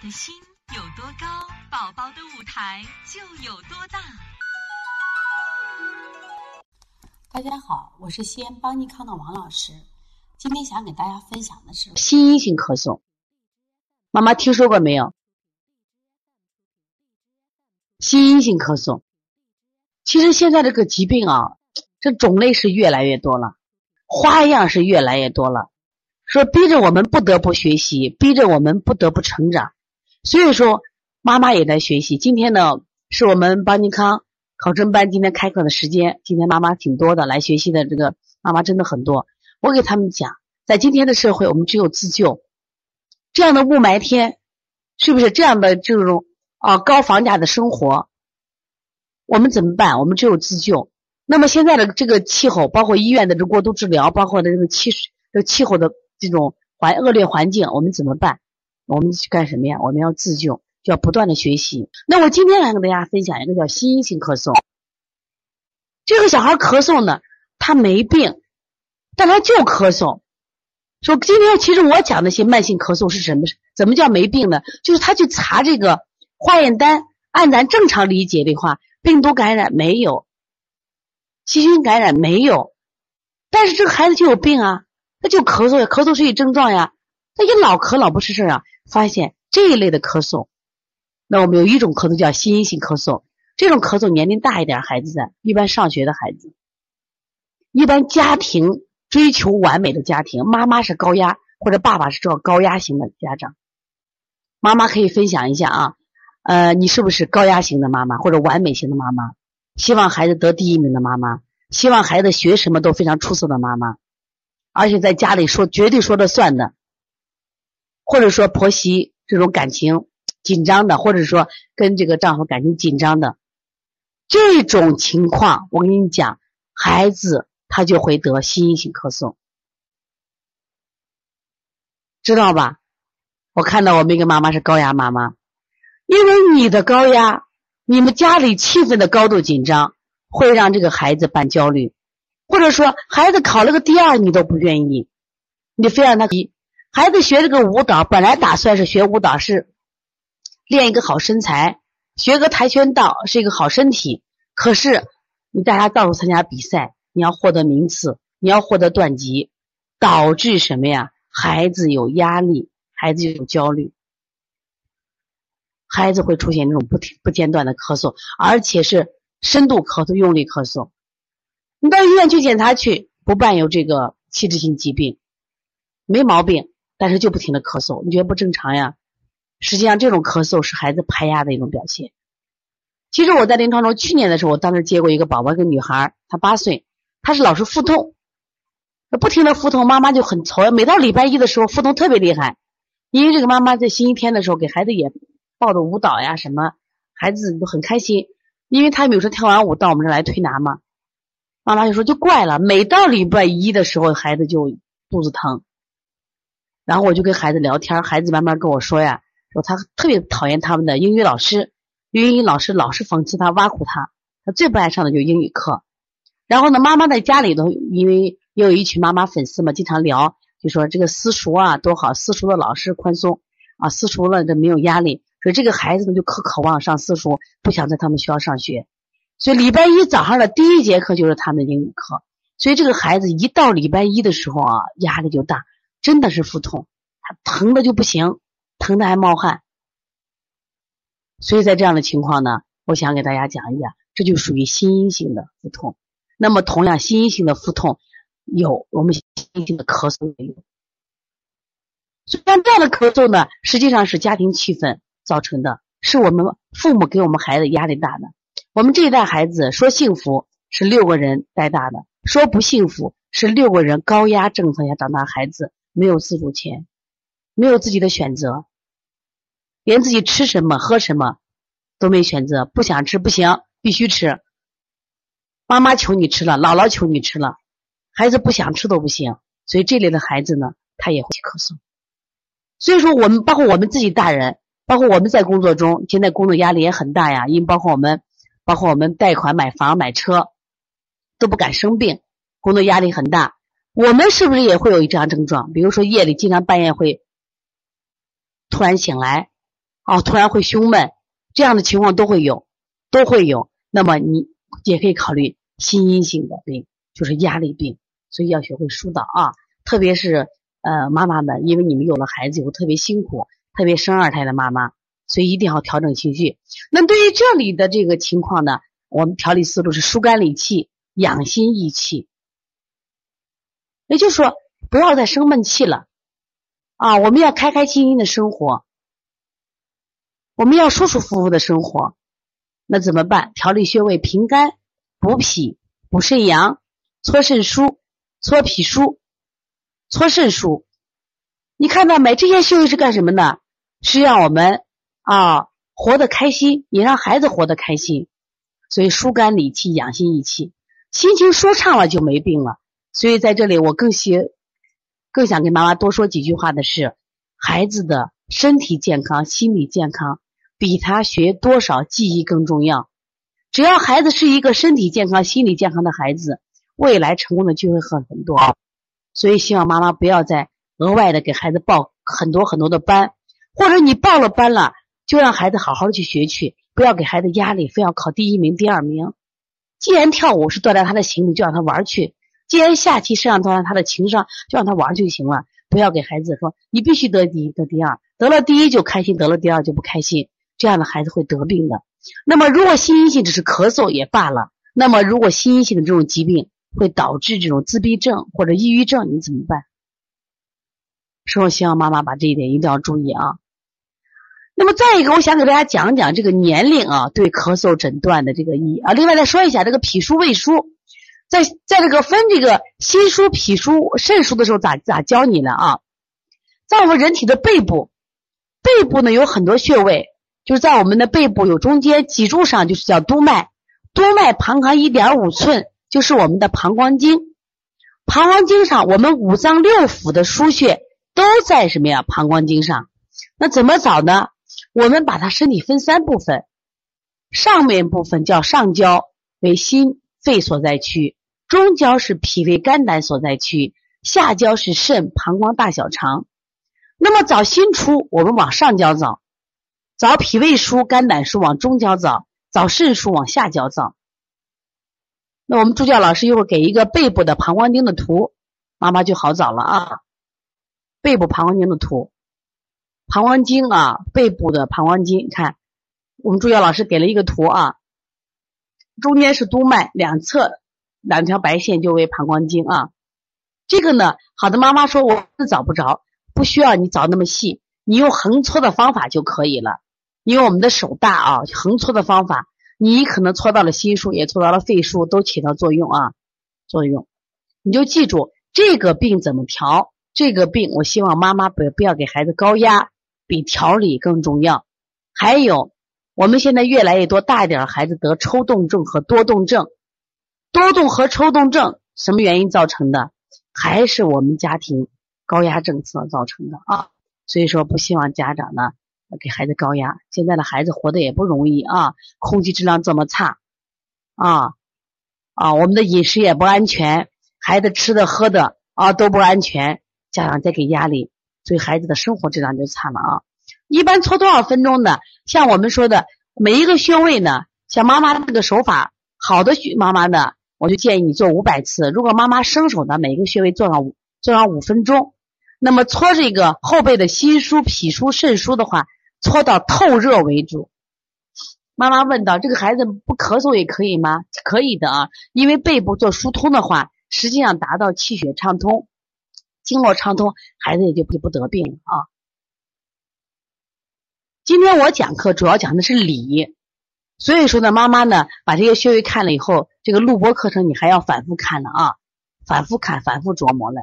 的心有多高，宝宝的舞台就有多大。大家好，我是西安邦尼康的王老师。今天想给大家分享的是心因性咳嗽，妈妈听说过没有？心因性咳嗽，其实现在这个疾病啊，这种类是越来越多了，花样是越来越多了，说逼着我们不得不学习，逼着我们不得不成长。所以说，妈妈也在学习。今天呢，是我们邦尼康考证班今天开课的时间。今天妈妈挺多的，来学习的这个妈妈真的很多。我给他们讲，在今天的社会，我们只有自救。这样的雾霾天，是不是这样的这种啊高房价的生活，我们怎么办？我们只有自救。那么现在的这个气候，包括医院的这过度治疗，包括的这个气这气候的这种环恶劣环境，我们怎么办？我们去干什么呀？我们要自救，就要不断的学习。那我今天来跟大家分享一个叫心因性咳嗽。这个小孩咳嗽呢，他没病，但他就咳嗽。说今天其实我讲那些慢性咳嗽是什么？怎么叫没病呢？就是他去查这个化验单，按咱正常理解的话，病毒感染没有，细菌感染没有，但是这个孩子就有病啊，他就咳嗽呀，咳嗽是一症状呀，他一老咳老不是事啊。发现这一类的咳嗽，那我们有一种咳嗽叫心因性咳嗽。这种咳嗽年龄大一点孩子的，一般上学的孩子，一般家庭追求完美的家庭，妈妈是高压或者爸爸是这种高压型的家长。妈妈可以分享一下啊，呃，你是不是高压型的妈妈或者完美型的妈妈？希望孩子得第一名的妈妈，希望孩子学什么都非常出色的妈妈，而且在家里说绝对说了算的。或者说婆媳这种感情紧张的，或者说跟这个丈夫感情紧张的这种情况，我跟你讲，孩子他就会得心因性咳嗽，知道吧？我看到我们一个妈妈是高压妈妈，因为你的高压，你们家里气氛的高度紧张，会让这个孩子伴焦虑，或者说孩子考了个第二，你都不愿意，你非让他。孩子学这个舞蹈，本来打算是学舞蹈是练一个好身材，学个跆拳道是一个好身体。可是你带他到处参加比赛，你要获得名次，你要获得段级，导致什么呀？孩子有压力，孩子有焦虑，孩子会出现那种不停不间断的咳嗽，而且是深度咳嗽、用力咳嗽。你到医院去检查去，不伴有这个器质性疾病，没毛病。但是就不停的咳嗽，你觉得不正常呀？实际上，这种咳嗽是孩子排压的一种表现。其实我在临床中，去年的时候，我当时接过一个宝宝，一个女孩，她八岁，她是老是腹痛，不停的腹痛，妈妈就很愁。每到礼拜一的时候，腹痛特别厉害。因为这个妈妈在星期天的时候给孩子也报的舞蹈呀什么，孩子都很开心。因为他有时候跳完舞到我们这来推拿嘛，妈妈就说就怪了，每到礼拜一的时候，孩子就肚子疼。然后我就跟孩子聊天，孩子慢慢跟我说呀，说他特别讨厌他们的英语老师，因为英语老师老是讽刺他、挖苦他，他最不爱上的就是英语课。然后呢，妈妈在家里头，因为也有一群妈妈粉丝嘛，经常聊，就说这个私塾啊多好，私塾的老师宽松啊，私塾了这没有压力，所以这个孩子呢就可渴望上私塾，不想在他们学校上学，所以礼拜一早上的第一节课就是他们的英语课，所以这个孩子一到礼拜一的时候啊，压力就大。真的是腹痛，他疼的就不行，疼的还冒汗。所以在这样的情况呢，我想给大家讲一下，这就属于心因性的腹痛。那么同样，心因性的腹痛有我们心因性的咳嗽也有。虽然这样的咳嗽呢，实际上是家庭气氛造成的，是我们父母给我们孩子压力大的。我们这一代孩子说幸福是六个人带大的，说不幸福是六个人高压政策下长大孩子。没有自主权，没有自己的选择，连自己吃什么喝什么都没选择，不想吃不行，必须吃。妈妈求你吃了，姥姥求你吃了，孩子不想吃都不行。所以这类的孩子呢，他也会咳嗽。所以说，我们包括我们自己大人，包括我们在工作中，现在工作压力也很大呀。因为包括我们，包括我们贷款买房买车，都不敢生病，工作压力很大。我们是不是也会有这样症状？比如说夜里经常半夜会突然醒来，哦，突然会胸闷，这样的情况都会有，都会有。那么你也可以考虑心因性的病，就是压力病，所以要学会疏导啊。特别是呃妈妈们，因为你们有了孩子以后特别辛苦，特别生二胎的妈妈，所以一定要调整情绪。那对于这里的这个情况呢，我们调理思路是疏肝理气、养心益气，也就是说不要再生闷气了啊！我们要开开心心的生活，我们要舒舒服服的生活。那怎么办？调理穴位，平肝、补脾、补肾阳、搓肾腧、搓脾腧、搓肾腧。你看到没？这些穴位是干什么的？是让我们啊活得开心，也让孩子活得开心。所以疏肝理气、养心益气，心情舒畅了就没病了。所以在这里，我更希更想跟妈妈多说几句话的是，孩子的身体健康、心理健康。比他学多少记忆更重要。只要孩子是一个身体健康、心理健康的孩子，未来成功的机会很很多。所以希望妈妈不要再额外的给孩子报很多很多的班，或者你报了班了，就让孩子好好的去学去，不要给孩子压力，非要考第一名、第二名。既然跳舞是锻炼他的心理，就让他玩去；既然下棋是让锻炼他的情商，就让他玩就行了。不要给孩子说你必须得第一、得第二，得了第一就开心，得了第二就不开心。这样的孩子会得病的。那么，如果心因性只是咳嗽也罢了。那么，如果心因性的这种疾病会导致这种自闭症或者抑郁症，你怎么办？所以，我希望妈妈把这一点一定要注意啊。那么，再一个，我想给大家讲讲这个年龄啊对咳嗽诊断的这个意义啊。另外，再说一下这个脾腧、胃腧，在在这个分这个心腧、脾腧、肾腧的时候，咋咋教你呢啊？在我们人体的背部，背部呢有很多穴位。就是在我们的背部有中间脊柱上，就是叫督脉，督脉旁开一点五寸，就是我们的膀胱经。膀胱经上，我们五脏六腑的腧穴都在什么呀？膀胱经上。那怎么找呢？我们把它身体分三部分，上面部分叫上焦，为心肺所在区；中焦是脾胃肝胆所在区；下焦是肾、膀胱、大小肠。那么找心出，我们往上焦找。找脾胃腧、肝胆腧往中焦找，找肾腧往下焦找。那我们助教老师一会儿给一个背部的膀胱经的图，妈妈就好找了啊。背部膀胱经的图，膀胱经啊，背部的膀胱经，看我们助教老师给了一个图啊，中间是督脉，两侧两条白线就为膀胱经啊。这个呢，好的妈妈说我是找不着，不需要你找那么细，你用横搓的方法就可以了。因为我们的手大啊，横搓的方法，你可能搓到了心腧，也搓到了肺腧，都起到作用啊，作用。你就记住这个病怎么调。这个病，我希望妈妈不不要给孩子高压，比调理更重要。还有，我们现在越来越多大一点的孩子得抽动症和多动症，多动和抽动症什么原因造成的？还是我们家庭高压政策造成的啊。所以说，不希望家长呢。给孩子高压，现在的孩子活得也不容易啊，空气质量这么差，啊啊，我们的饮食也不安全，孩子吃的喝的啊都不安全，家长再给压力，所以孩子的生活质量就差了啊。一般搓多少分钟呢？像我们说的每一个穴位呢，像妈妈这个手法好的妈妈呢，我就建议你做五百次。如果妈妈生手呢，每个穴位做上五做上五分钟，那么搓这个后背的心腧、脾腧、肾腧的话。搓到透热为主。妈妈问到：“这个孩子不咳嗽也可以吗？”可以的啊，因为背部做疏通的话，实际上达到气血畅通、经络畅通，孩子也就不不得病了啊。今天我讲课主要讲的是理，所以说呢，妈妈呢把这些穴位看了以后，这个录播课程你还要反复看呢啊，反复看，反复琢磨呢。